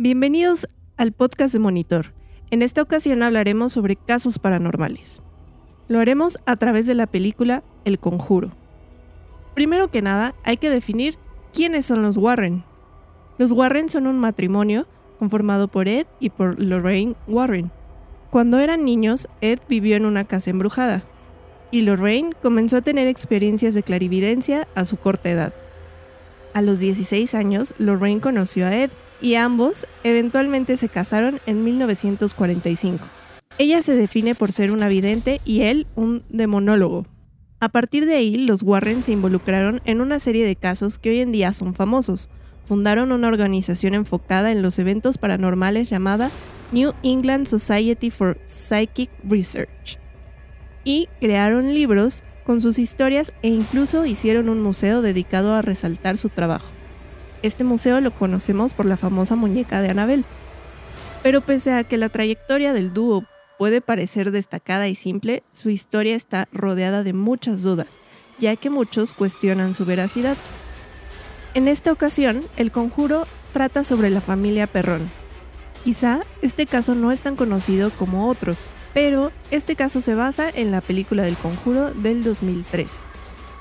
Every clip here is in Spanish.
Bienvenidos al podcast de Monitor. En esta ocasión hablaremos sobre casos paranormales. Lo haremos a través de la película El Conjuro. Primero que nada, hay que definir quiénes son los Warren. Los Warren son un matrimonio conformado por Ed y por Lorraine Warren. Cuando eran niños, Ed vivió en una casa embrujada, y Lorraine comenzó a tener experiencias de clarividencia a su corta edad. A los 16 años, Lorraine conoció a Ed y ambos eventualmente se casaron en 1945. Ella se define por ser una vidente y él un demonólogo. A partir de ahí, los Warren se involucraron en una serie de casos que hoy en día son famosos. Fundaron una organización enfocada en los eventos paranormales llamada New England Society for Psychic Research y crearon libros con sus historias e incluso hicieron un museo dedicado a resaltar su trabajo. Este museo lo conocemos por la famosa muñeca de Annabelle. Pero pese a que la trayectoria del dúo puede parecer destacada y simple, su historia está rodeada de muchas dudas, ya que muchos cuestionan su veracidad. En esta ocasión, el conjuro trata sobre la familia Perrón. Quizá este caso no es tan conocido como otro, pero este caso se basa en la película del conjuro del 2013.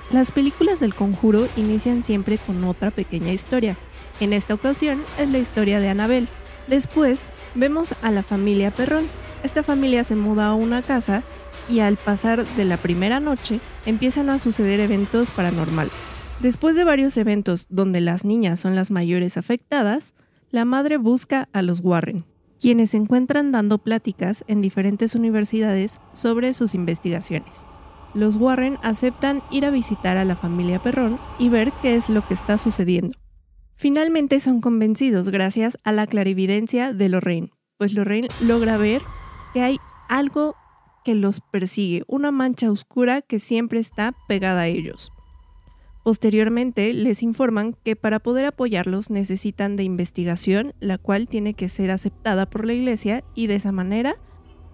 Las películas del conjuro inician siempre con otra pequeña historia. En esta ocasión es la historia de Anabel. Después vemos a la familia Perrón. Esta familia se muda a una casa y al pasar de la primera noche empiezan a suceder eventos paranormales. Después de varios eventos donde las niñas son las mayores afectadas, la madre busca a los Warren, quienes se encuentran dando pláticas en diferentes universidades sobre sus investigaciones los Warren aceptan ir a visitar a la familia Perrón y ver qué es lo que está sucediendo. Finalmente son convencidos gracias a la clarividencia de Lorraine, pues Lorraine logra ver que hay algo que los persigue, una mancha oscura que siempre está pegada a ellos. Posteriormente les informan que para poder apoyarlos necesitan de investigación, la cual tiene que ser aceptada por la iglesia y de esa manera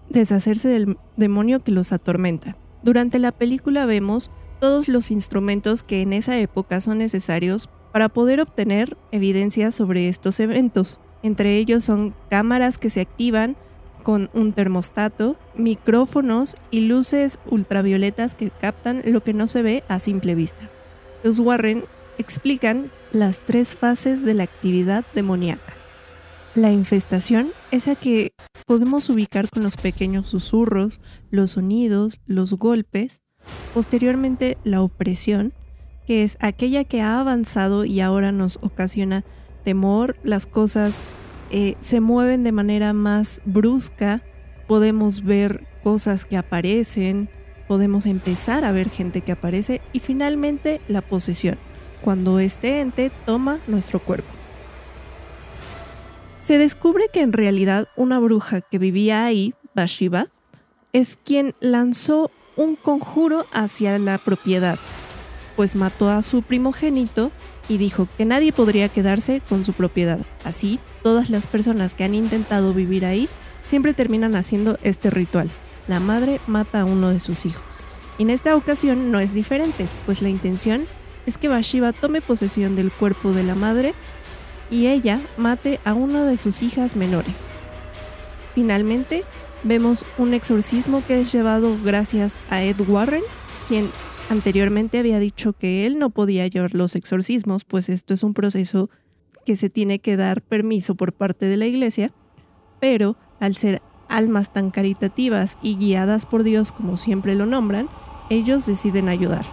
deshacerse del demonio que los atormenta. Durante la película vemos todos los instrumentos que en esa época son necesarios para poder obtener evidencia sobre estos eventos. Entre ellos son cámaras que se activan con un termostato, micrófonos y luces ultravioletas que captan lo que no se ve a simple vista. Los Warren explican las tres fases de la actividad demoníaca. La infestación es a que podemos ubicar con los pequeños susurros, los sonidos, los golpes. Posteriormente, la opresión, que es aquella que ha avanzado y ahora nos ocasiona temor, las cosas eh, se mueven de manera más brusca, podemos ver cosas que aparecen, podemos empezar a ver gente que aparece y finalmente la posesión, cuando este ente toma nuestro cuerpo. Se descubre que en realidad una bruja que vivía ahí, Bashiba, es quien lanzó un conjuro hacia la propiedad, pues mató a su primogénito y dijo que nadie podría quedarse con su propiedad. Así, todas las personas que han intentado vivir ahí siempre terminan haciendo este ritual. La madre mata a uno de sus hijos. en esta ocasión no es diferente, pues la intención es que Bashiba tome posesión del cuerpo de la madre y ella mate a una de sus hijas menores. Finalmente, vemos un exorcismo que es llevado gracias a Ed Warren, quien anteriormente había dicho que él no podía llevar los exorcismos, pues esto es un proceso que se tiene que dar permiso por parte de la iglesia, pero al ser almas tan caritativas y guiadas por Dios como siempre lo nombran, ellos deciden ayudar.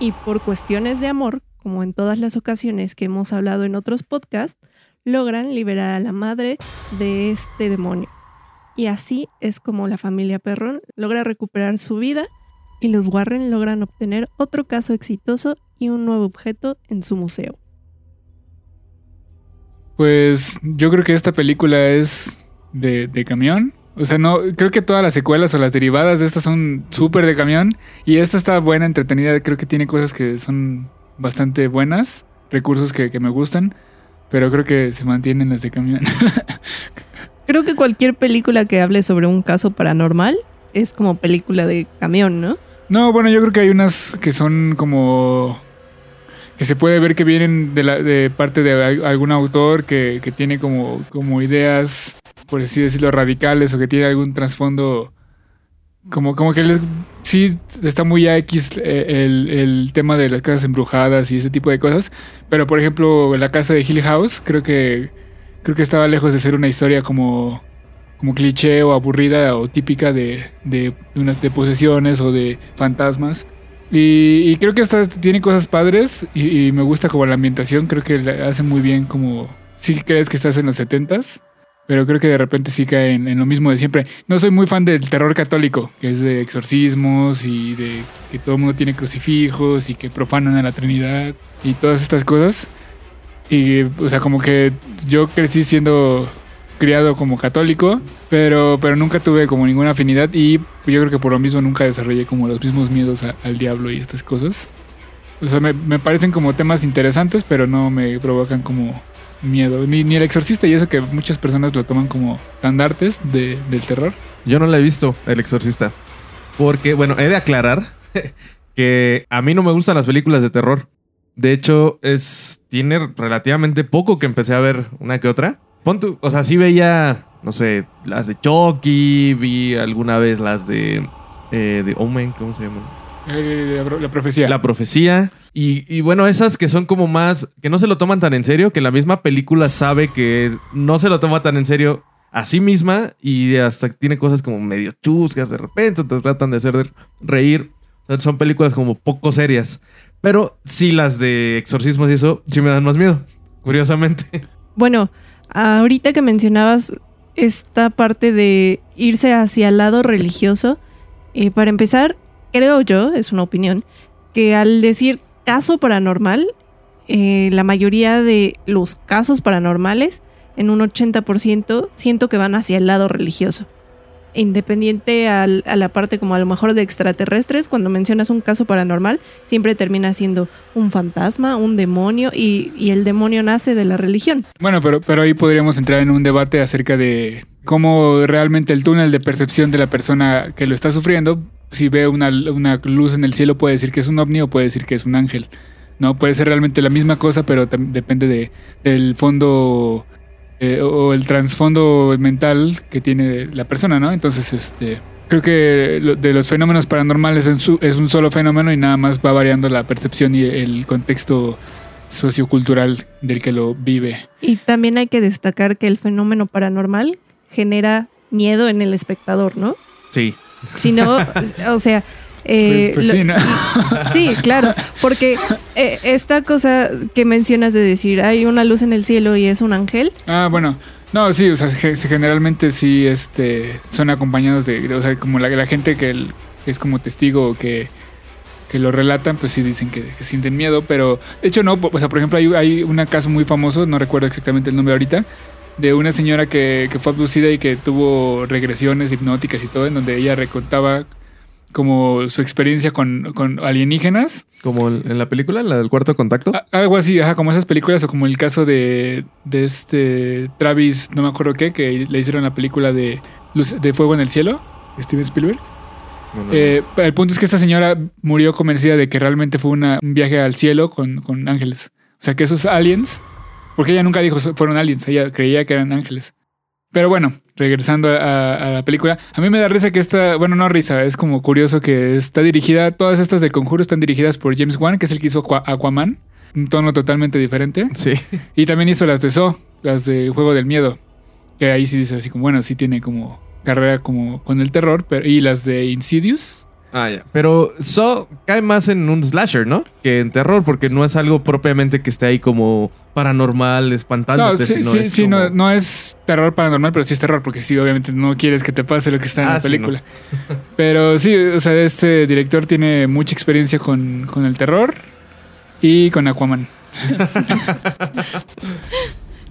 Y por cuestiones de amor, como en todas las ocasiones que hemos hablado en otros podcasts, logran liberar a la madre de este demonio. Y así es como la familia Perrón logra recuperar su vida y los Warren logran obtener otro caso exitoso y un nuevo objeto en su museo. Pues yo creo que esta película es de, de camión. O sea, no, creo que todas las secuelas o las derivadas de estas son súper de camión. Y esta está buena, entretenida. Creo que tiene cosas que son bastante buenas, recursos que, que me gustan. Pero creo que se mantienen las de camión. creo que cualquier película que hable sobre un caso paranormal es como película de camión, ¿no? No, bueno, yo creo que hay unas que son como que se puede ver que vienen de, la, de parte de al- algún autor que, que tiene como, como ideas, por así decirlo, radicales o que tiene algún trasfondo como, como que les, sí está muy a X eh, el, el tema de las casas embrujadas y ese tipo de cosas. Pero por ejemplo, la casa de Hill House, creo que creo que estaba lejos de ser una historia como, como cliché o aburrida o típica de, de, de posesiones o de fantasmas. Y, y creo que esta tiene cosas padres y, y me gusta como la ambientación. Creo que la hace muy bien como... Sí crees que estás en los 70s, pero creo que de repente sí cae en, en lo mismo de siempre. No soy muy fan del terror católico, que es de exorcismos y de que todo el mundo tiene crucifijos y que profanan a la Trinidad y todas estas cosas. Y, o sea, como que yo crecí siendo criado como católico, pero, pero nunca tuve como ninguna afinidad y yo creo que por lo mismo nunca desarrollé como los mismos miedos a- al diablo y estas cosas. O sea, me, me parecen como temas interesantes, pero no me provocan como miedo. Ni, el exorcista y eso que muchas personas lo toman como estandartes de, del terror. Yo no la he visto, El Exorcista. Porque, bueno, he de aclarar que a mí no me gustan las películas de terror. De hecho, es tiene relativamente poco que empecé a ver una que otra. Pon tú- o sea, sí veía, no sé, las de Chucky, vi alguna vez las de, eh, de Omen, ¿cómo se llaman? La, la profecía. La profecía. Y, y bueno, esas que son como más, que no se lo toman tan en serio, que la misma película sabe que no se lo toma tan en serio a sí misma y hasta tiene cosas como medio chuscas de repente, te tratan de hacer de- reír. Son películas como poco serias. Pero sí las de exorcismos y eso sí me dan más miedo, curiosamente. Bueno, ahorita que mencionabas esta parte de irse hacia el lado religioso, eh, para empezar, creo yo, es una opinión, que al decir caso paranormal, eh, la mayoría de los casos paranormales, en un 80%, siento que van hacia el lado religioso. Independiente al- a la parte como a lo mejor de extraterrestres, cuando mencionas un caso paranormal, siempre termina siendo un fantasma, un demonio, y, y el demonio nace de la religión. Bueno, pero, pero ahí podríamos entrar en un debate acerca de cómo realmente el túnel de percepción de la persona que lo está sufriendo, si ve una, una luz en el cielo, puede decir que es un ovni o puede decir que es un ángel. No, puede ser realmente la misma cosa, pero depende de, del fondo eh, o el trasfondo mental que tiene la persona, ¿no? Entonces, este, creo que lo- de los fenómenos paranormales es, su- es un solo fenómeno y nada más va variando la percepción y el contexto sociocultural del que lo vive. Y también hay que destacar que el fenómeno paranormal genera miedo en el espectador, ¿no? Sí. Si no, o sea... eh, Pues- pues lo- sí, ¿no? sí, claro, porque eh, esta cosa que mencionas de decir hay una luz en el cielo y es un ángel, Ah, bueno. No, sí, o sea, ge- generalmente sí este, son acompañados de, de- o sea, como la, la gente que el- es como testigo o que, que lo relatan, pues sí dicen que, que sienten miedo, pero de hecho no, o sea, por ejemplo, hay, hay un caso muy famoso, no recuerdo exactamente el nombre ahorita, de una señora que, que fue abducida y que tuvo regresiones hipnóticas y todo, en donde ella recontaba como su experiencia con, con alienígenas Como en la película, la del cuarto contacto. a- Algo así, ajá, como esas películas o como el caso de, de este Travis, no me acuerdo qué, que le hicieron la película de, Luz- de Fuego en el Cielo, Steven Spielberg. No, no, Eh, el punto es que esta señora murió convencida de que realmente fue una- un viaje al cielo con, con ángeles. O sea, que esos aliens, porque ella nunca dijo fueron aliens, ella creía que eran ángeles. Pero bueno, regresando a, a la película, a mí me da risa que esta, bueno, no risa, es como curioso que está dirigida, todas estas de Conjuro están dirigidas por James Wan, que es el que hizo Aqua- Aquaman, un tono totalmente diferente. Sí. Y también hizo las de So, las del Juego del Miedo, que ahí sí dice así como, bueno, sí tiene como carrera como con el terror, pero, y las de Insidious. Ah, ya. Pero eso cae más en un slasher, ¿no? Que en terror, porque no es algo propiamente que esté ahí como paranormal, No, espantándote. sí, sino sí, es sí, como- no, no es terror paranormal, pero sí es terror, porque sí, obviamente no quieres que te pase lo que está en Ah, la sí, película. Pero sí, o sea, este director tiene mucha experiencia con, con el terror y con Aquaman.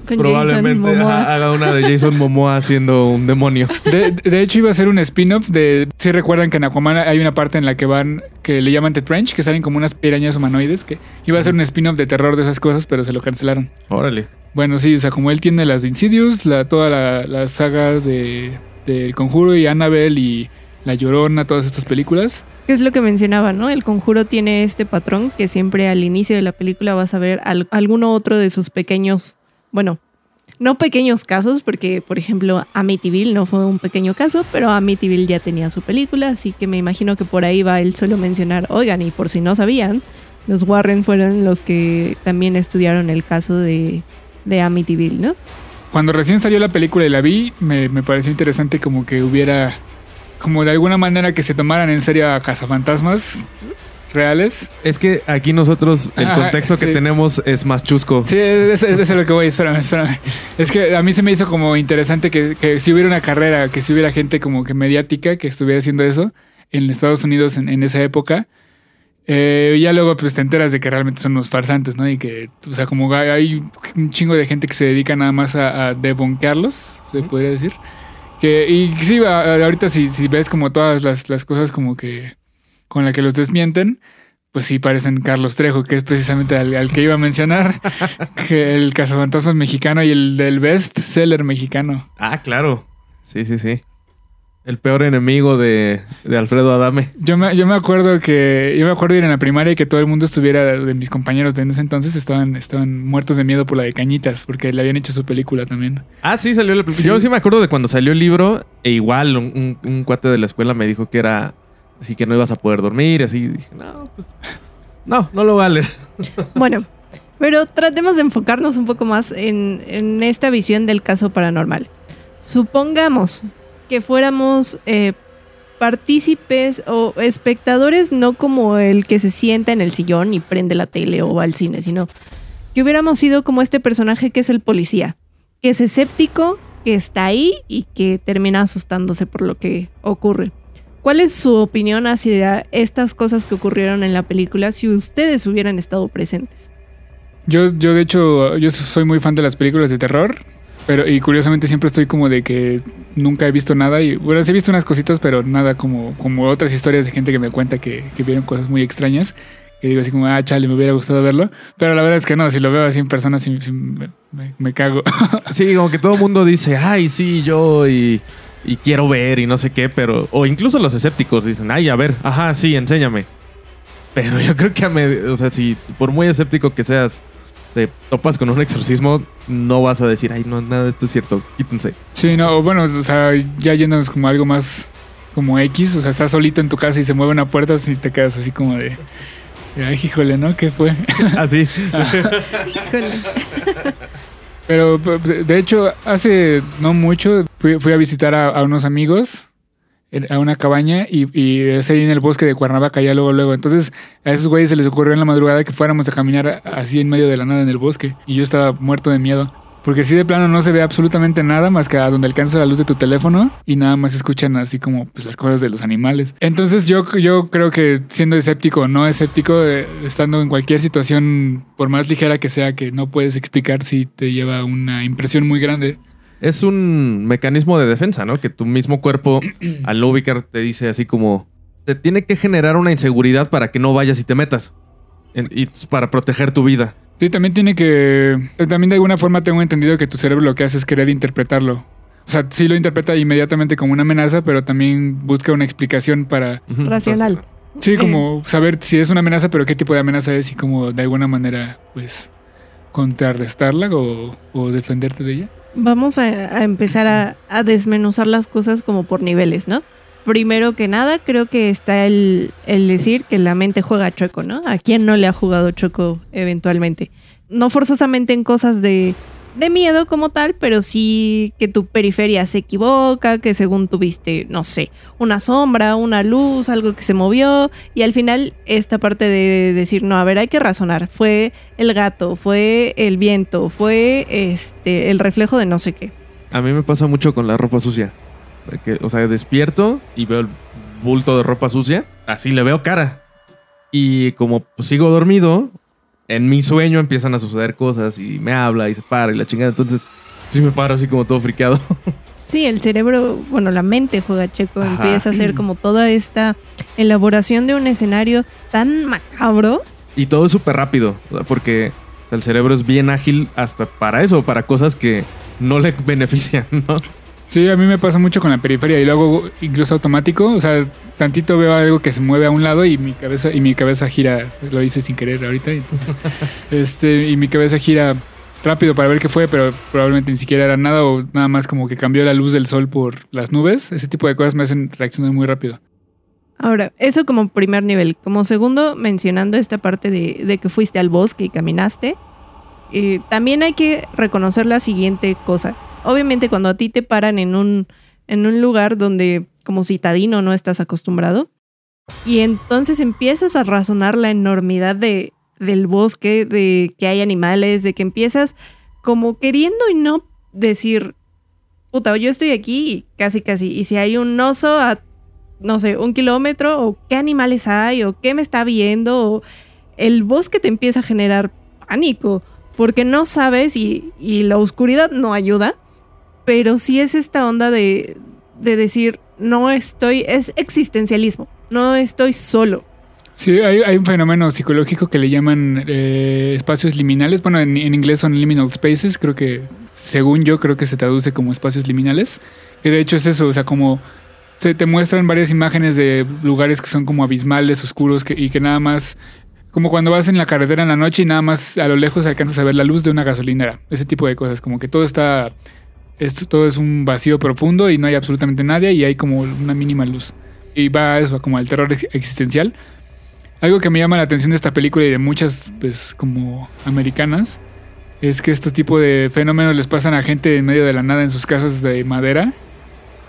con Probablemente haga una de Jason Momoa siendo un demonio. De, de hecho, iba a ser un spin-off de. Si recuerdan que en Aquaman hay una parte en la que van. que le llaman The Trench, que salen como unas pirañas humanoides. Que iba a ser un spin-off de terror de esas cosas, pero se lo cancelaron. Órale. Bueno, sí, o sea, como él tiene las de Insidious, la, toda la, la saga de del Conjuro y Annabelle y La Llorona, todas estas películas. Es lo que mencionaba, ¿no? El conjuro tiene este patrón que siempre al inicio de la película vas a ver al- alguno otro de sus pequeños, bueno, no pequeños casos, porque por ejemplo Amityville no fue un pequeño caso, pero Amityville ya tenía su película, así que me imagino que por ahí va él solo mencionar, oigan, y por si no sabían, los Warren fueron los que también estudiaron el caso de, de Amityville, ¿no? Cuando recién salió la película y la vi, me, me pareció interesante como que hubiera, como de alguna manera que se tomaran en serio a cazafantasmas reales. Es que aquí nosotros el Ajá, contexto que tenemos es más chusco. Sí, es, es, lo que voy, espérame, espérame. Es que a mí se me hizo como interesante que, que si hubiera una carrera, que si hubiera gente como que mediática que estuviera haciendo eso en Estados Unidos en, en esa época. Eh, ya luego pues te enteras de que realmente son unos farsantes, ¿no? Y que, o sea, como hay- un chingo de gente que se dedica nada más a, a debonquearlos, se podría decir. Que, y sí, ahorita si, si ves como todas las, las cosas como que con la que los desmienten, pues sí parecen Carlos Trejo, que es precisamente al, al que iba a mencionar, que el cazafantasmas mexicano y el del best seller mexicano. Ah, claro. Sí, sí, sí. El peor enemigo de, de Alfredo Adame. Yo me, yo me acuerdo que yo me acuerdo ir en la primaria y que todo el mundo estuviera de mis compañeros de en ese entonces estaban, estaban muertos de miedo por la de Cañitas, porque le habían hecho su película también. Ah, sí, salió el Sí. Yo sí me acuerdo de cuando salió el libro, e igual un, un- un cuate de la escuela me dijo que era así que no ibas a poder dormir, así. Dije, no, pues. No, no lo vale. Bueno, pero tratemos de enfocarnos un poco más en, en esta visión del caso paranormal. Supongamos que fuéramos eh, partícipes o espectadores, no como el que se sienta en el sillón y prende la tele o va al cine, sino que hubiéramos sido como este personaje que es el policía, que es escéptico, que está ahí y que termina asustándose por lo que ocurre. ¿Cuál es su opinión hacia estas cosas que ocurrieron en la película si ustedes hubieran estado presentes? Yo, yo de hecho, yo soy muy fan de las películas de terror, pero y curiosamente siempre estoy como de que nunca he visto nada y bueno, sí he visto unas cositas, pero nada como, como otras historias de gente que me cuenta que, que vieron cosas muy extrañas. Que digo así como, ah, chale, me hubiera gustado verlo. Pero la verdad es que no, si lo veo así en persona, sí, sí me, me- me cago. Sí, como que todo el mundo dice, ay, sí, yo y, y quiero ver y no sé qué, pero. O incluso los escépticos dicen, ay, a ver, ajá, sí, enséñame. Pero yo creo que a me- o sea, si por muy escéptico que seas, te topas con un exorcismo, no vas a decir, ay, no, nada de esto es cierto, quítense. Sí, no, bueno, o sea, ya yéndonos como algo más como X, o sea, estás solito en tu casa y se mueve una puerta, pues sí te quedas así como de, de, ay, híjole, ¿no? ¿Qué fue? Así. Híjole. Pero de hecho, hace no mucho fui, a visitar a, unos amigos a una cabaña y, y es ahí en el bosque de Cuernavaca, ya luego, luego. Entonces a esos güeyes se les ocurrió en la madrugada que fuéramos a caminar así en medio de la nada en el bosque y yo estaba muerto de miedo. Porque si de plano no se ve absolutamente nada más que a donde alcanza la luz de tu teléfono y nada más escuchan así como pues, las cosas de los animales. Entonces yo, yo creo que siendo escéptico o no escéptico, eh, estando en cualquier situación, por más ligera que sea, que no puedes explicar si te lleva una impresión muy grande. Es un mecanismo de defensa, ¿no? Que tu mismo cuerpo, al no ubicar, te dice así como, te tiene que generar una inseguridad para que no vayas y te metas. En- y para proteger tu vida. Sí, también tiene que... También de alguna forma tengo entendido que tu cerebro lo que hace es querer interpretarlo. O sea, sí lo interpreta inmediatamente como una amenaza, pero también busca una explicación para... Racional. Sí, como saber si es una amenaza, pero qué tipo de amenaza es y como de alguna manera, pues, contrarrestarla o, o defenderte de ella. Vamos a, a empezar a, a desmenuzar las cosas como por niveles, ¿no? Primero que nada, creo que está el, decir que la mente juega choco, ¿no? ¿A quién no le ha jugado choco eventualmente? No forzosamente en cosas de, de miedo como tal, pero sí que tu periferia se equivoca, que según tuviste, no sé, una sombra, una luz, algo que se movió, y al final esta parte de decir, no, a ver, hay que razonar, fue el gato, fue el viento, fue este el reflejo de no sé qué. A mí me pasa mucho con la ropa sucia. Que, o sea, despierto y veo el bulto de ropa sucia. Así le veo cara. Y como pues, sigo dormido, en mi sueño empiezan a suceder cosas y me habla y se para y la chingada. Entonces, sí me paro así como todo friqueado. Sí, el cerebro, bueno, la mente juega checo, Ajá. empieza a hacer como toda esta elaboración de un escenario tan macabro. Y todo es súper rápido. Porque o sea, el cerebro es bien ágil hasta para eso, para cosas que no le benefician, ¿no? Sí, a mí me pasa mucho con la periferia y lo hago incluso automático. O sea, tantito veo algo que se mueve a un lado y mi cabeza, y mi cabeza gira. Lo hice sin querer ahorita. Entonces, este, y mi cabeza gira rápido para ver qué fue, pero probablemente ni siquiera era nada o nada más como que cambió la luz del sol por las nubes. Ese tipo de cosas me hacen reaccionar muy rápido. Ahora, eso como primer nivel. Como segundo, mencionando esta parte de, de que fuiste al bosque y caminaste, eh, también hay que reconocer la siguiente cosa. Obviamente cuando a ti te paran en un, en un lugar donde como citadino no estás acostumbrado, y entonces empiezas a razonar la enormidad de, del bosque, de que hay animales, de que empiezas como queriendo y no decir, puta, yo estoy aquí casi casi, y si hay un oso a, no sé, un kilómetro, o qué animales hay, o qué me está viendo, el bosque te empieza a generar pánico, porque no sabes y la oscuridad no ayuda, pero sí es esta onda de, de decir, no estoy, es existencialismo, no estoy solo. Sí, hay, hay un fenómeno psicológico que le llaman eh, espacios liminales. Bueno, en, en inglés son liminal spaces. Creo que, según yo, creo que se traduce como espacios liminales. Que de hecho es eso, o sea, como se te muestran varias imágenes de lugares que son como abismales, oscuros, que, y que nada más, como cuando vas en la carretera en la noche y nada más a lo lejos alcanzas a ver la luz de una gasolinera. Ese tipo de cosas, como que todo está, esto, todo es un vacío profundo y no hay absolutamente nadie y hay como una mínima luz. Y va a eso, como al terror ex- existencial. Algo que me llama la atención de esta película y de muchas, pues, como americanas, es que este tipo de fenómenos les pasan a gente en medio de la nada en sus casas de madera,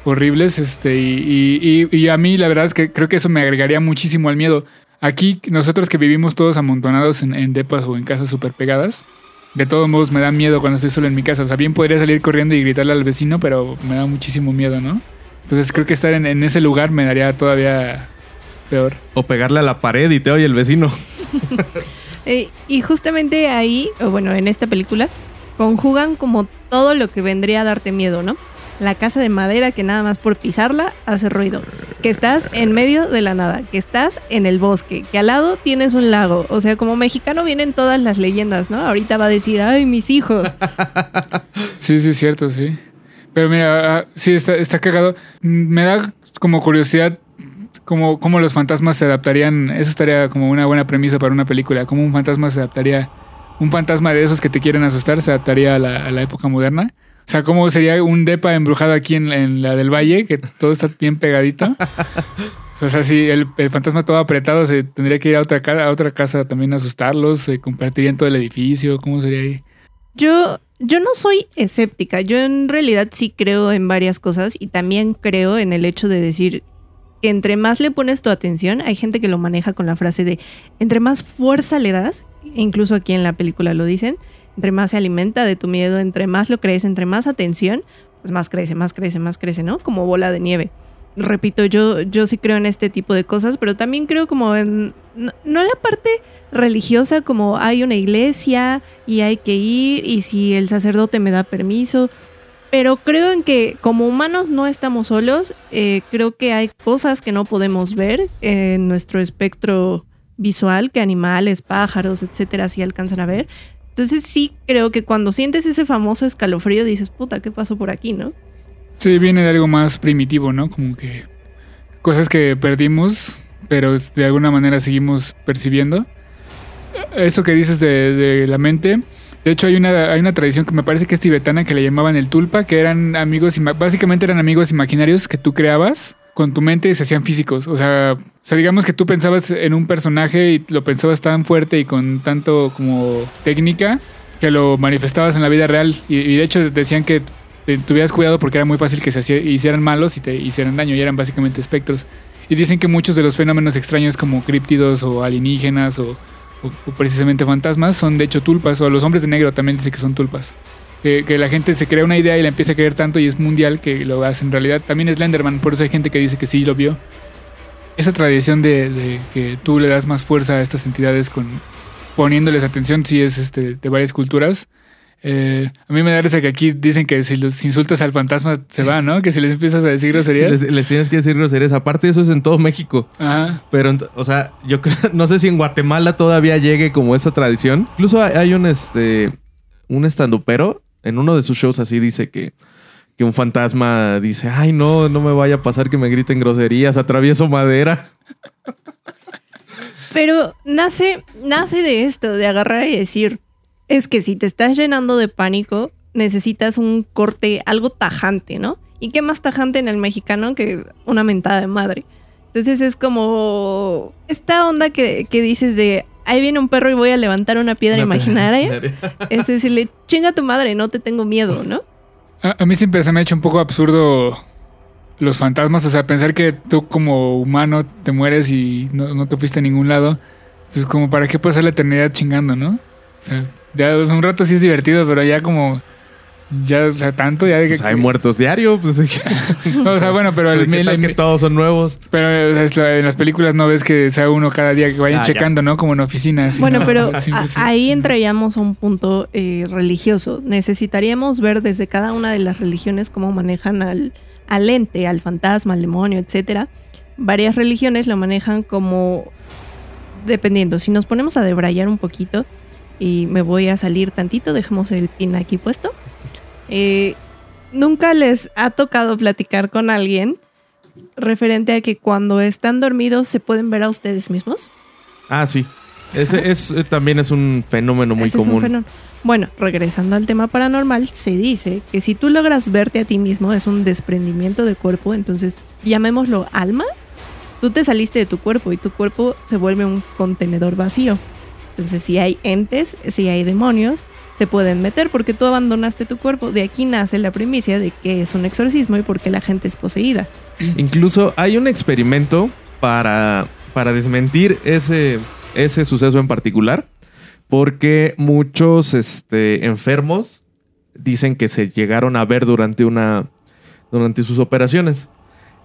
horribles, este, y, y- y- a mí la verdad es que creo que eso me agregaría muchísimo al miedo. Aquí, nosotros que vivimos todos amontonados en, en depas o en casas súper pegadas, de todos modos me da miedo cuando estoy solo en mi casa. O sea, bien podría salir corriendo y gritarle al vecino, pero me da muchísimo miedo, ¿no? Entonces creo que estar en, en ese lugar me daría todavía peor. O pegarle a la pared y te oye el vecino. Eh, y justamente ahí, o bueno, en esta película, conjugan como todo lo que vendría a darte miedo, ¿no? La casa de madera que nada más por pisarla hace ruido. Que estás en medio de la nada, que estás en el bosque, que al lado tienes un lago. O sea, como mexicano vienen todas las leyendas, ¿no? Ahorita va a decir, ay, mis hijos. Sí, sí, cierto, sí. Pero mira, ah, sí, está, está cagado. Mm, Me da como curiosidad cómo, cómo los fantasmas se adaptarían. Eso estaría como una buena premisa para una película. Cómo un fantasma se adaptaría. Un fantasma de esos que te quieren asustar se adaptaría a la, a la época moderna. O sea, cómo sería un depa embrujado aquí en, la del valle, que todo está bien pegadito. O sea, si el, fantasma todo apretado, se tendría que ir a otra, ca- a otra casa también a asustarlos, se compartirían todo el edificio, ¿cómo sería ahí? Yo, yo no soy escéptica, yo en realidad sí creo en varias cosas y también creo en el hecho de decir que entre más le pones tu atención, hay gente que lo maneja con la frase de entre más fuerza le das, incluso aquí en la película lo dicen, entre más se alimenta de tu miedo, entre más lo crees, entre más atención, pues más crece, más crece, más crece, ¿no? Como bola de nieve. Repito, yo, yo sí creo en este tipo de cosas, pero también creo como en, no, no la parte religiosa como hay una iglesia y hay que ir y si el sacerdote me da permiso. Pero creo en que como humanos no estamos solos. eh, creo que hay cosas que no podemos ver en nuestro espectro visual, que animales, pájaros, etcétera, sí alcanzan a ver. Entonces sí creo que cuando sientes ese famoso escalofrío dices, puta, ¿qué pasó por aquí, no? Sí, viene de algo más primitivo, ¿no? Como que cosas que perdimos, pero de alguna manera seguimos percibiendo. Eso que dices de, la mente. De hecho, hay una, hay una tradición que me parece que es tibetana que le llamaban el tulpa, que eran amigos, básicamente eran amigos imaginarios que tú creabas con tu mente y se hacían físicos. O sea, o sea, digamos que tú pensabas en un personaje y lo pensabas tan fuerte y con tanto como técnica que lo manifestabas en la vida real. Y, de hecho decían que te tuvieras cuidado porque era muy fácil que se hicieran malos y te hicieran daño y eran básicamente espectros. Y dicen que muchos de los fenómenos extraños como críptidos o alienígenas o precisamente fantasmas son de hecho tulpas o los hombres de negro también dicen que son tulpas. Que, que la gente se crea una idea y la empieza a creer tanto y es mundial que lo hace en realidad. También es Lenderman, por eso hay gente que dice que sí lo vio. Esa tradición de, de que tú le das más fuerza a estas entidades con poniéndoles atención, sí es este, de varias culturas. Eh, a mí me da risa que aquí dicen que si los insultas al fantasma se va, ¿no? Que si les empiezas a decir groserías. les, les tienes que decir groserías. Aparte, eso es en todo México. Ajá. Pero, o sea, yo creo, no sé si en Guatemala todavía llegue como esa tradición. Incluso hay, hay un este un estandupero en uno de sus shows así dice que que un fantasma dice, ay no, no me vaya a pasar que me griten groserías, atravieso madera. Pero nace, nace de esto, de agarrar y decir, es que si te estás llenando de pánico, necesitas un corte algo tajante, ¿no? ¿Y qué más tajante en el mexicano que una mentada de madre? Entonces es como esta onda que, que dices de, ahí viene un perro y voy a levantar una piedra Una imaginaria. piedra Es decirle, chinga tu madre, no te tengo miedo, ¿no? A, a mí siempre se me ha hecho un poco absurdo los fantasmas. O sea, pensar que tú como humano te mueres y no, no te fuiste a ningún lado. Pues como para qué pasar la eternidad chingando, ¿no? O sea, ya un rato sí es divertido, pero ya como... Ya, o sea, tanto ya de que... Pues hay muertos diario, pues No, o sea, bueno, pero, el, ¿Qué tal el- que todos son nuevos. pero o sea, en las películas no ves que sea uno cada día que vayan Ah, ya. checando, ¿no? Como en oficinas. Bueno, pero a- ahí entraríamos a un punto eh, religioso. Necesitaríamos ver desde cada una de las religiones cómo manejan al, al ente, al fantasma, al demonio, etcétera. Varias religiones lo manejan como dependiendo. Si nos ponemos a debrayar un poquito y me voy a salir tantito, dejemos el pin aquí puesto. Eh, Nunca les ha tocado platicar con alguien referente a que cuando están dormidos se pueden ver a ustedes mismos. Ah, sí. Ese es, eh, también es un fenómeno muy Ese es un común. fenómeno. Bueno, regresando al tema paranormal, se dice que si tú logras verte a ti mismo es un desprendimiento de cuerpo, entonces llamémoslo alma. Tú te saliste de tu cuerpo y tu cuerpo se vuelve un contenedor vacío. Entonces, si hay entes, si hay demonios, se pueden meter porque tú abandonaste tu cuerpo. De aquí nace la primicia de que es un exorcismo y por qué la gente es poseída. Incluso hay un experimento para, para desmentir ese, ese suceso en particular, porque muchos este, enfermos dicen que se llegaron a ver durante, una, durante sus operaciones.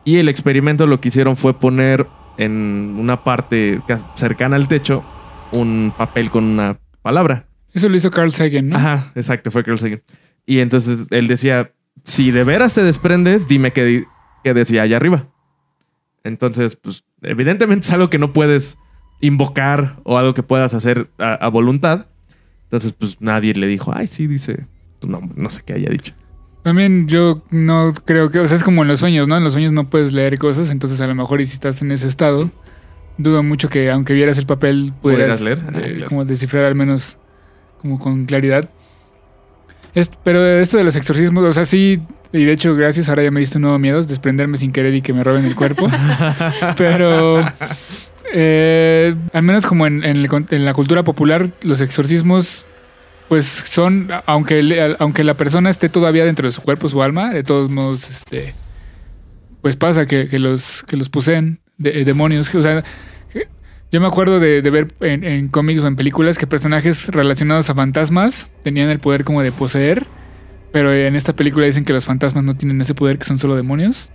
Y el experimento lo que hicieron fue poner en una parte ca- cercana al techo un papel con una palabra. Eso lo hizo Carl Sagan, ¿no? Ajá, exacto, fue Carl Sagan. Y entonces él decía, si de veras te desprendes, dime qué, qué decía allá arriba. Entonces, pues, evidentemente es algo que no puedes invocar o algo que puedas hacer a, a voluntad. Entonces, pues nadie le dijo, ay, sí, dice tu nombre, no sé qué haya dicho. También yo no creo que, o sea, es como en los sueños, ¿no? En los sueños no puedes leer cosas, entonces a lo mejor y si estás en ese estado, dudo mucho que aunque vieras el papel pudieras ¿Pudieras leer? Ah, eh, claro. como descifrar al menos como con claridad. Es- pero esto de los exorcismos, o sea, sí, y de hecho gracias, ahora ya me diste un nuevo miedo, desprenderme sin querer y que me roben el cuerpo. pero eh, al menos como en, en la cultura popular, los exorcismos pues son, aunque, aunque la persona esté todavía dentro de su cuerpo, su alma, de todos modos, este, pues pasa que, que los, que los poseen de- eh, demonios. O sea, yo me acuerdo de, de ver en, en cómics o en películas que personajes relacionados a fantasmas tenían el poder como de poseer, pero en esta película dicen que los fantasmas no tienen ese poder, que son solo demonios.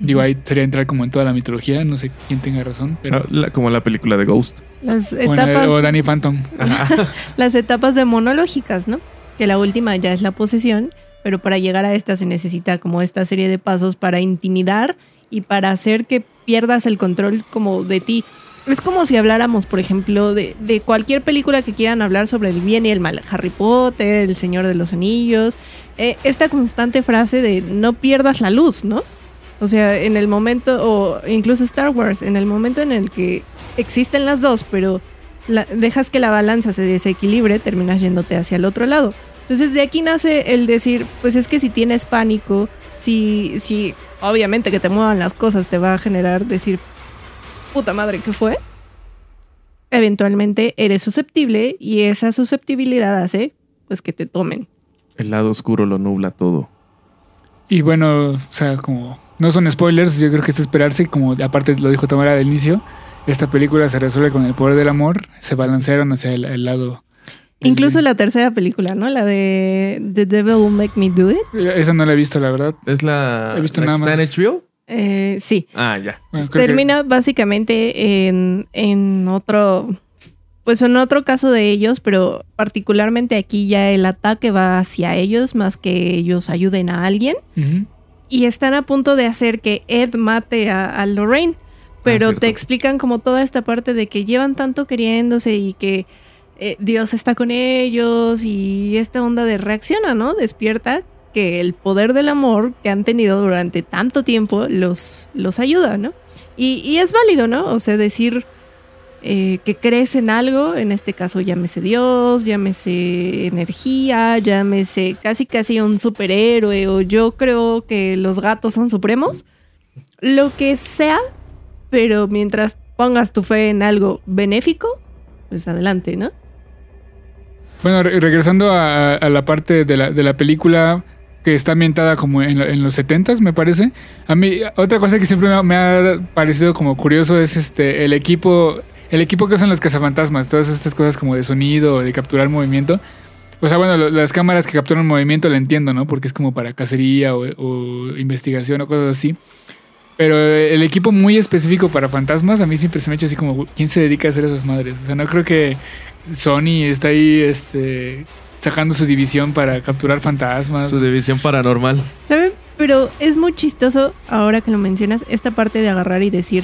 Digo, ahí sería entrar como en toda la mitología, no sé quién tenga razón, pero... Ah, la- como la película de Ghost. Las o, etapas, o Danny Phantom. las etapas demonológicas, ¿no? Que la última ya es la posesión, pero para llegar a esta se necesita como esta serie de pasos para intimidar y para hacer que pierdas el control como de ti. Es como si habláramos, por ejemplo, de, de cualquier película que quieran hablar sobre el bien y el mal. Harry Potter, El Señor de los Anillos. eh, esta constante frase de no pierdas la luz, ¿no? O sea, en el momento, o incluso Star Wars, en el momento en el que existen las dos, pero la- dejas que la balanza se desequilibre, terminas yéndote hacia el otro lado. Entonces de aquí nace el decir, pues es que si tienes pánico, si, si obviamente que te muevan las cosas te va a generar decir, puta madre, ¿qué fue? Eventualmente eres susceptible y esa susceptibilidad hace pues que te tomen. El lado oscuro lo nubla todo. Y bueno, o sea, como no son spoilers, yo creo que es esperarse, como aparte lo dijo Tamara al inicio, esta película se resuelve con el poder del amor, se balancearon hacia el, el lado... el- Incluso la tercera película, ¿no? La de The Devil Will Make Me Do It. Esa no la he visto, la verdad. ¿Es la, He visto la nada que está más. en HBO? Eh, sí, Ah, ya. Bueno, creo que- termina básicamente en, en otro, pues en otro caso de ellos, pero particularmente aquí ya el ataque va hacia ellos más que ellos ayuden a alguien. Y están a punto de hacer que Ed mate a, a Lorraine. Pero cierto. te explican como toda esta parte de que llevan tanto queriéndose y que eh, Dios está con ellos y esta onda de reacciona, ¿no? Despierta, que el poder del amor que han tenido durante tanto tiempo los, los ayuda, ¿no? Y, y es válido, ¿no? O sea, decir eh, que crees en algo, en este caso llámese Dios, llámese energía, llámese casi casi un superhéroe o yo creo que los gatos son supremos, lo que sea, pero mientras pongas tu fe en algo benéfico, pues adelante, ¿no? Bueno, re- regresando a, a la parte de la, de la película que está ambientada como en, lo- en los 70s, me parece. A mí, otra cosa que siempre me ha, parecido como curioso es este el equipo, el equipo que usan los cazafantasmas, todas estas cosas como de sonido, de capturar movimiento. O sea, bueno, las cámaras que capturan movimiento lo entiendo, ¿no? Porque es como para cacería o, investigación o cosas así. Pero el equipo muy específico para fantasmas, a mí siempre se me ha hecho así como, ¿quién se dedica a hacer esas madres? O sea, no creo que Sony está ahí este, sacando su división para capturar fantasmas. Su división paranormal. ¿Saben? Pero es muy chistoso, ahora que lo mencionas, esta parte de agarrar y decir,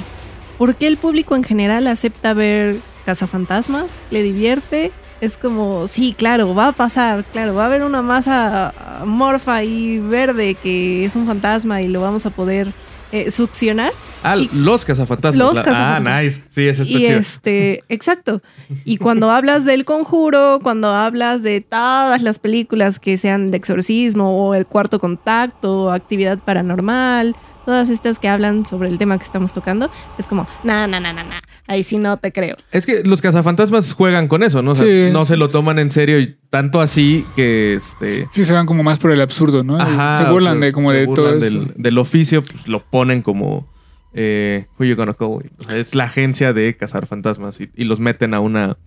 ¿por qué el público en general acepta ver cazafantasmas? ¿Le divierte? Es como, sí, claro, va a pasar, claro, va a haber una masa morfa y verde que es un fantasma y lo vamos a poder eh, succionar. Ah, Y- los cazafantasmas. Los La- cazafantasmas. Ah, nice. Sí, ese está Y chido. este, exacto. Y cuando hablas del conjuro, cuando hablas de todas las películas que sean de exorcismo o el cuarto contacto, o actividad paranormal, todas estas que hablan sobre el tema que estamos tocando, es como, na, na, na, na, na, ahí sí no te creo. Es que los cazafantasmas juegan con eso, ¿no? O sea, Sí, no sí. se lo toman en serio y tanto así que este. Sí, se van como más por el absurdo, ¿no? Ajá, se burlan o sea, de como se de burlan todo del, eso. del oficio, pues lo ponen como eh, Who you gonna call? O sea, es la agencia de cazar fantasmas y, y los meten a una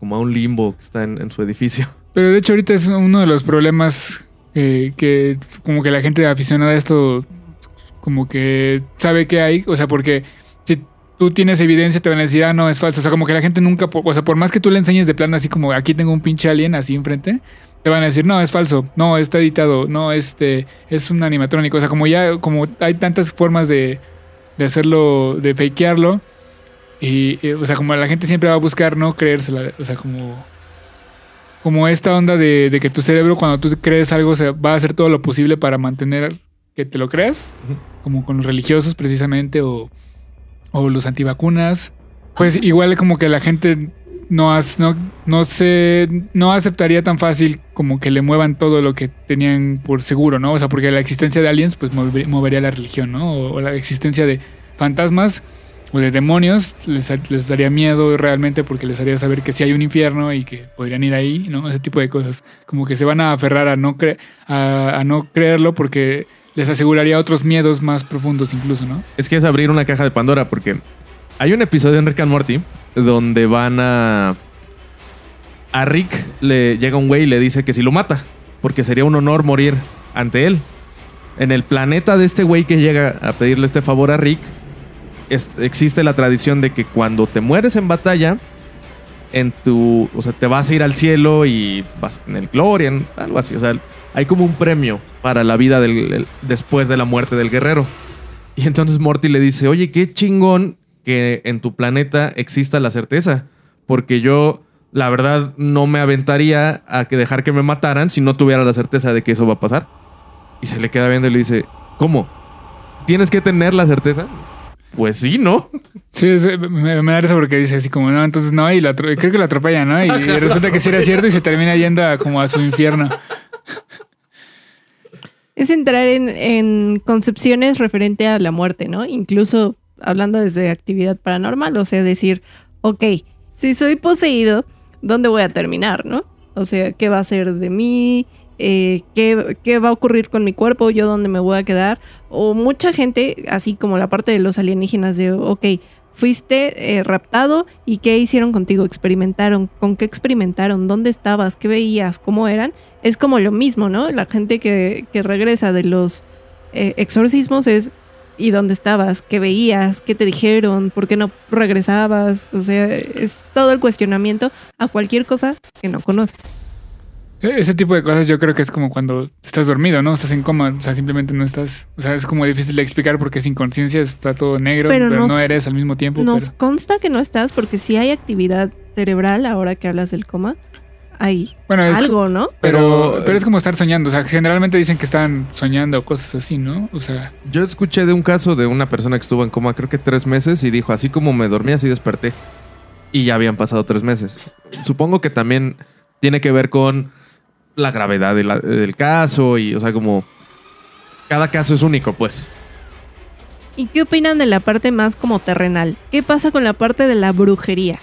como a un limbo que está en, en su edificio. Pero de hecho ahorita es uno de los problemas eh, que como que la gente aficionada a esto como que sabe que hay, o sea, porque si tú tienes evidencia te van a decir, ah, no, es falso, o sea, como que la gente nunca, o sea, por más que tú le enseñes de plano así como aquí tengo un pinche alien así enfrente, te van a decir, no, es falso, no, está editado, no, este, es un animatrónico, o sea, como ya, como hay tantas formas de, de hacerlo, de fakearlo, y, o sea, como la gente siempre va a buscar no creérsela, o sea, como como esta onda de, de que tu cerebro cuando tú crees algo se va a hacer todo lo posible para mantener que te lo creas, como con los religiosos precisamente o, o los antivacunas. Pues igual como que la gente no, has- no, no se no aceptaría tan fácil como que le muevan todo lo que tenían por seguro, ¿no? O sea, porque la existencia de aliens pues mover- movería la religión, ¿no? O, o la existencia de fantasmas o de demonios les, les daría miedo realmente porque les haría saber que sí hay un infierno y que podrían ir ahí, ¿no? Ese tipo de cosas. Como que se van a aferrar a no, cre- a, a no creerlo porque les aseguraría otros miedos más profundos incluso, ¿no? Es que es abrir una caja de Pandora porque hay un episodio en Rick and Morty donde van a... A Rick le llega un güey y le dice que si lo mata, porque sería un honor morir ante él. En el planeta de este güey que llega a pedirle este favor a Rick, existe la tradición de que cuando te mueres en batalla, en tu, o sea, te vas a ir al cielo y vas a tener gloria, algo así. O sea, hay como un premio para la vida del, el- después de la muerte del guerrero. Y entonces Morty le dice, oye, qué chingón que en tu planeta exista la certeza, porque yo, la verdad, no me aventaría a que dejar que me mataran si no tuviera la certeza de que eso va a pasar. Y se le queda viendo y le dice, ¿cómo? ¿Tienes que tener la certeza? Pues sí, ¿no? Sí, me, me da risa porque dice así como, no, entonces no, y la creo que lo atropella, ¿no? Y, y resulta que sí era cierto y se termina yendo a, como a su infierno. Es entrar en, en concepciones referente a la muerte, ¿no? Incluso hablando desde actividad paranormal, o sea, decir, ok, si soy poseído, ¿dónde voy a terminar, no? O sea, ¿qué va a ser de mí? Eh, ¿qué, ¿Qué va a ocurrir con mi cuerpo? ¿Yo dónde me voy a quedar? O mucha gente, así como la parte de los alienígenas, de, ok, fuiste eh, raptado y ¿qué hicieron contigo? ¿Experimentaron? ¿Con qué experimentaron? ¿Dónde estabas? ¿Qué veías? ¿Cómo eran? es como lo mismo, ¿no? La gente que, que regresa de los eh, exorcismos es ¿y dónde estabas? ¿Qué veías? ¿Qué te dijeron? ¿Por qué no regresabas? O sea, es todo el cuestionamiento a cualquier cosa que no conoces. E- Ese tipo de cosas yo creo que es como cuando estás dormido, ¿no? Estás en coma, o sea, simplemente no estás, o sea, es como difícil de explicar porque sin conciencia está todo negro, Pero pero, nos- no eres al mismo tiempo. Nos pero- consta que no estás porque si hay actividad cerebral ahora que hablas del coma. hay Bueno, es, algo, ¿no? pero, Pero- pero es como estar soñando. O sea, generalmente dicen que están soñando cosas así, ¿no? O sea, Yo escuché de un caso de una persona que estuvo en coma creo que tres meses y dijo, así como me dormí, así desperté. Y ya habían pasado tres meses. Supongo que también tiene que ver con la gravedad de la- del caso y, o sea, como cada caso es único, pues. ¿Y qué opinan de la parte más como terrenal? ¿Qué pasa con la parte de la brujería?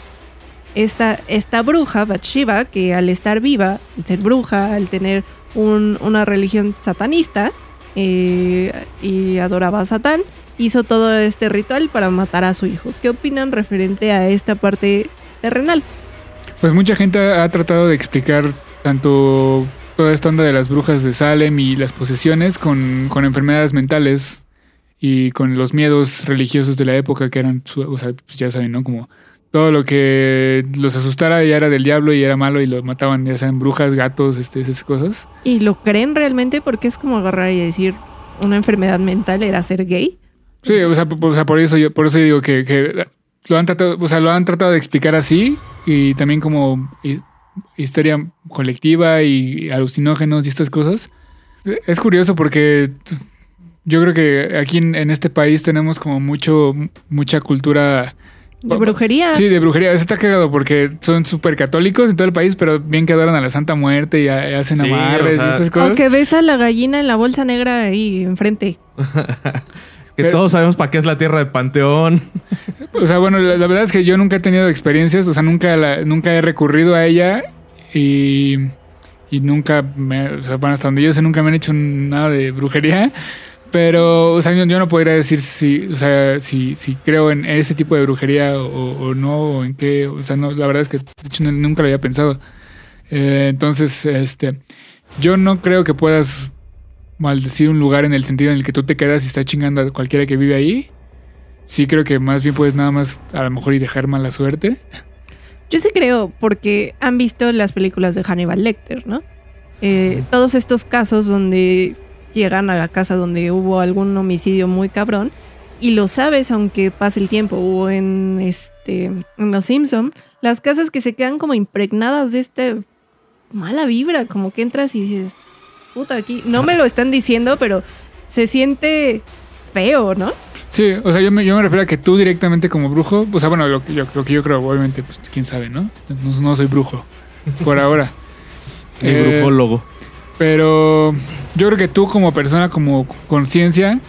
Esta, esta bruja, Bathsheba, que al estar viva, al ser bruja, al tener un- una religión satanista eh, y adoraba a Satán, hizo todo este ritual para matar a su hijo. ¿Qué opinan referente a esta parte terrenal? pues mucha gente ha tratado de explicar tanto toda esta onda de las brujas de Salem y las posesiones con, con enfermedades mentales y con los miedos religiosos de la época que eran, o sea, pues ya saben, ¿no? Como todo lo que los asustara ya era del diablo y era malo y lo mataban, ya sean brujas, gatos, este, esas cosas. ¿Y lo creen realmente? Porque es como agarrar y decir una enfermedad mental era ser gay. Sí, o sea, po- o sea, por eso yo, por eso digo que, que lo han tratado, o sea, lo han tratado de explicar así y también como histeria colectiva y alucinógenos y estas cosas. Es curioso porque yo creo que aquí en, en este país tenemos como mucho, mucha cultura. De brujería. Sí, de brujería. Eso está cagado porque son súper católicos en todo el país, pero bien que adoran a la Santa Muerte y, a- y hacen Sí, amarres o sea, y estas cosas. Aunque ves a la gallina en la bolsa negra ahí enfrente. Que Pero- todos sabemos para qué es la tierra del panteón. O sea, bueno, la, la verdad es que yo nunca he tenido experiencias, o sea, nunca, la- nunca he recurrido a ella y, y nunca, me, o sea, bueno, hasta donde yo sé, nunca me han hecho nada de brujería. Pero, o sea, yo, yo no podría decir si, o sea, si, si creo en ese tipo de brujería o, o no, o en qué, o sea, no, la verdad es que de hecho, nunca lo había pensado. Eh, entonces, este, yo no creo que puedas maldecir un lugar en el sentido en el que tú te quedas y estás chingando a cualquiera que vive ahí. Sí creo que más bien puedes nada más a lo mejor y dejar mala suerte. Yo sí creo, porque han visto las películas de Hannibal Lecter, ¿no? Eh, todos estos casos donde llegan a la casa donde hubo algún homicidio muy cabrón y lo sabes aunque pase el tiempo o en este en Los Simpson las casas que se quedan como impregnadas de esta mala vibra como que entras y dices puta aquí no me lo están diciendo pero se siente feo no Sí, o sea, yo me, yo me refiero a que tú directamente como brujo, o sea, bueno, lo que yo, lo que yo creo, obviamente, pues quién sabe, ¿no? No, no soy brujo, por ahora. El Eh, brujólogo. Pero yo creo que tú como persona, como conciencia,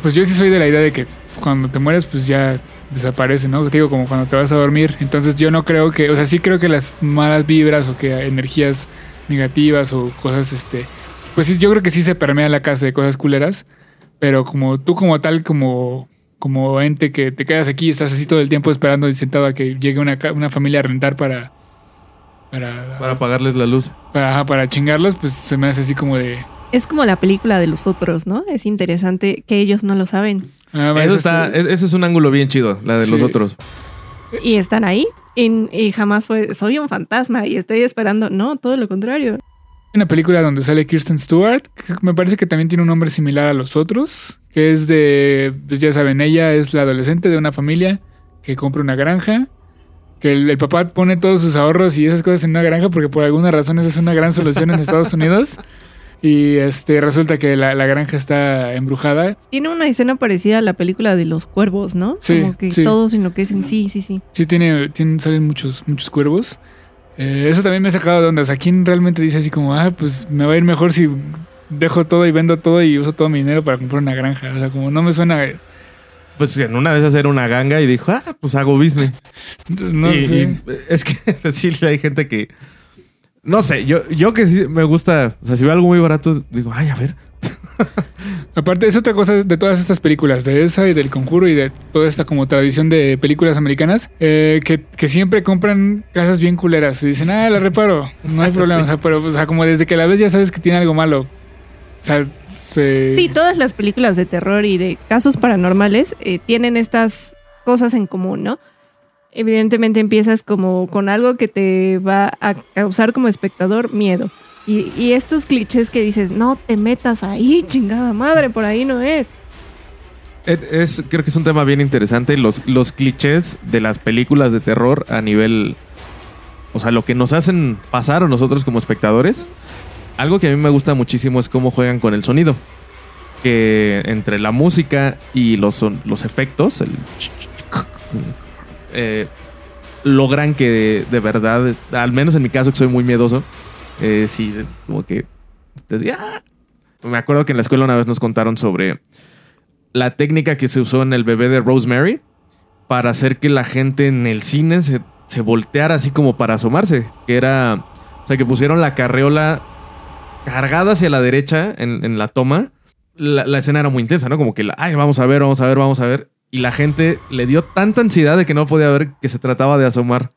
pues yo sí soy de la idea de que cuando te mueres, pues ya desaparece, ¿no? Te digo, como cuando te vas a dormir. Entonces yo no creo que, o sea, sí creo que las malas vibras o que energías negativas o cosas, este, pues sí, yo creo que sí se permea la casa de cosas culeras. Pero como tú como tal, como, como ente que te quedas aquí y estás así todo el tiempo esperando y sentado a que llegue una, una familia a rentar para... Para, Para apagarles la luz. para, chingarlos, pues se me hace así como de... es como la película de los otros no es interesante que ellos no lo saben ah, Eso eso está, es- e- ese es un ángulo bien chido, la de los otros. y están ahí y, y jamás fue soy un fantasma y estoy esperando no todo lo contrario una película donde sale Kirsten Stewart, que me parece que también tiene un nombre similar a los otros, que es de, pues ya saben, ella es la adolescente de una familia que compra una granja, que el, el papá pone todos sus ahorros y esas cosas en una granja porque por alguna razón esa es una gran solución en Estados Unidos. Y este resulta que la, la granja está embrujada. Tiene una escena parecida a la película de los cuervos, ¿no? Sí, Como que sí. todos enloquecen. Sí, sí, sí. Sí, tiene, tiene, salen muchos, muchos cuervos. Eh, eso también me ha sacado de onda. O sea, ¿quién realmente dice así como, ah, pues me va a ir mejor si dejo todo y vendo todo y uso todo mi dinero para comprar una granja? O sea, como no me suena. Pues en una vez hacer una ganga y dijo, ah, pues hago business. No Y- sé. y es que sí hay gente que. No sé, yo, yo que sí me gusta. O sea, si veo algo muy barato, digo, ay, a ver. Aparte, es otra cosa de todas estas películas, de esa y del conjuro y de toda esta como tradición de películas americanas, eh, que, que siempre compran casas bien culeras y dicen, ah, la reparo, no hay problema. Sí. O sea, pero, o sea, como desde que la ves ya sabes que tiene algo malo. O sea, se. Sí, todas las películas de terror y de casos paranormales eh, tienen estas cosas en común, ¿no? Evidentemente empiezas como con algo que te va a causar como espectador miedo. Y, y estos clichés que dices, no te metas ahí, chingada madre, por ahí no es. Es, creo que es un tema bien interesante. Los, los clichés de las películas de terror a nivel o sea, lo que nos hacen pasar a nosotros como espectadores. Algo que a mí me gusta muchísimo es cómo juegan con el sonido. Que entre la música y los, los efectos, el eh, logran que de, de verdad, al menos en mi caso, que soy muy miedoso, eh, sí, como que ¡ah! Me acuerdo que en la escuela una vez nos contaron sobre la técnica que se usó en el bebé de Rosemary para hacer que la gente en el cine se, se volteara así como para asomarse. Que era, o sea, que pusieron la carreola cargada hacia la derecha en, en la toma. La, la escena era muy intensa, ¿no? Como que, ay, vamos a ver, vamos a ver, vamos a ver. Y la gente le dio tanta ansiedad de que no podía ver que se trataba de asomar.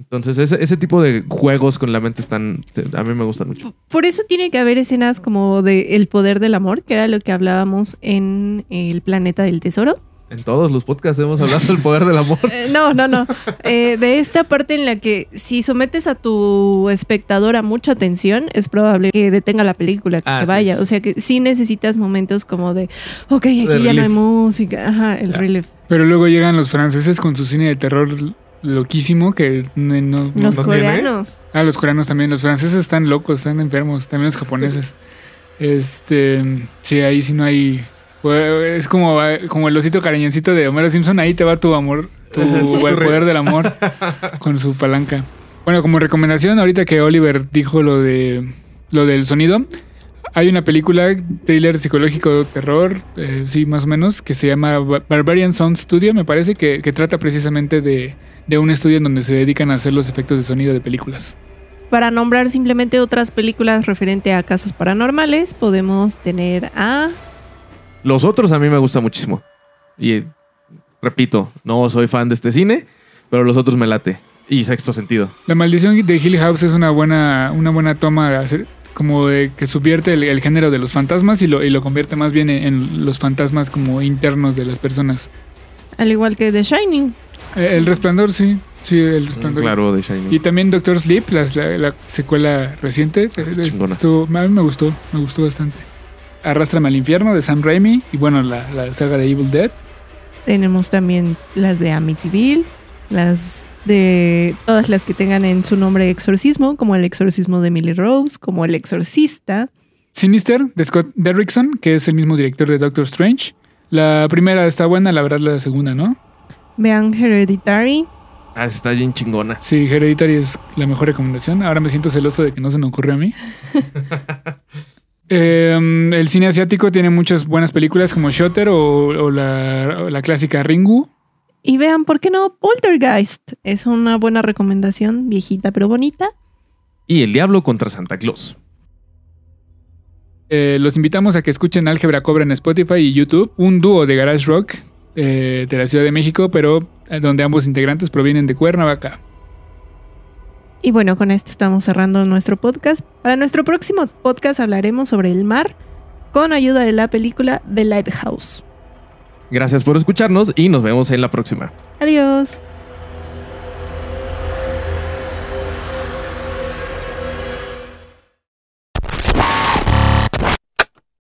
Entonces, ese, ese tipo de juegos con la mente están. A mí me gustan mucho. Por eso tiene que haber escenas como de El poder del amor, que era lo que hablábamos en El planeta del tesoro. En todos los podcasts hemos hablado del poder del amor. Eh, no, no, no. Eh, de esta parte en la que si sometes a tu espectador a mucha atención, es probable que detenga la película, que Ah, se vaya. sí. O sea que sí necesitas momentos como de, ok, aquí De ya no hay relief. música. Ajá, el Ya. relief. Pero luego llegan los franceses con su cine de terror loquísimo que no... no- Los no tiene? coreanos. Ah, los coreanos también. Los franceses están locos, están enfermos. También los japoneses. Este... Sí, ahí sí no hay... Es como, como el osito cariñoncito de Homero Simpson. Ahí te va tu amor, tu, el poder del amor con su palanca. Bueno, como recomendación, ahorita que Oliver dijo lo de lo del sonido, hay una película, thriller psicológico terror, eh, sí, más o menos, que se llama Ba- Barbarian Sound Studio, me parece, que, que trata precisamente de, de un estudio en donde se dedican a hacer los efectos de sonido de películas. Para nombrar simplemente otras películas referente a casos paranormales, podemos tener a Los otros a mí me gusta muchísimo. Y repito, no soy fan de este cine, pero los otros me late. Y sexto sentido. La maldición de Hill House es una buena, una buena toma de hacer, como de que subvierte el, el género de los fantasmas y lo, y lo convierte más bien en, en los fantasmas como internos de las personas. Al igual que The Shining. Eh, El resplandor, sí. Sí, el resplandor. Claro, de Shining. Y también Doctor Sleep, la, la secuela reciente. Ah, es- estuvo- a mí me gustó, me gustó bastante. Arrástrame al infierno de Sam Raimi y bueno, la, la saga de Evil Dead. Tenemos también las de Amityville, las de todas las que tengan en su nombre exorcismo, como el exorcismo de Emily Rose, como el exorcista. Sinister de Scott Derrickson, que es el mismo director de Doctor Strange. La primera está buena, la verdad la segunda, ¿no? Vean Hereditary. Ah, está bien chingona. Sí, Hereditary es la mejor recomendación. Ahora me siento celoso de que no se me ocurrió a mí. Eh, el cine asiático tiene muchas buenas películas como Shutter o, o la, o la clásica Ringu. Y vean, ¿por qué no? Poltergeist. Es una buena recomendación, viejita pero bonita. Y El Diablo contra Santa Claus. Eh, los invitamos a que escuchen Álgebra Cobra en Spotify y YouTube, un dúo de garage rock eh, de la Ciudad de México, pero eh, donde ambos integrantes provienen de Cuernavaca. Y bueno, con esto estamos cerrando nuestro podcast. Para nuestro próximo podcast hablaremos sobre el mar con ayuda de la película The Lighthouse. Gracias por escucharnos y nos vemos en la próxima. Adiós.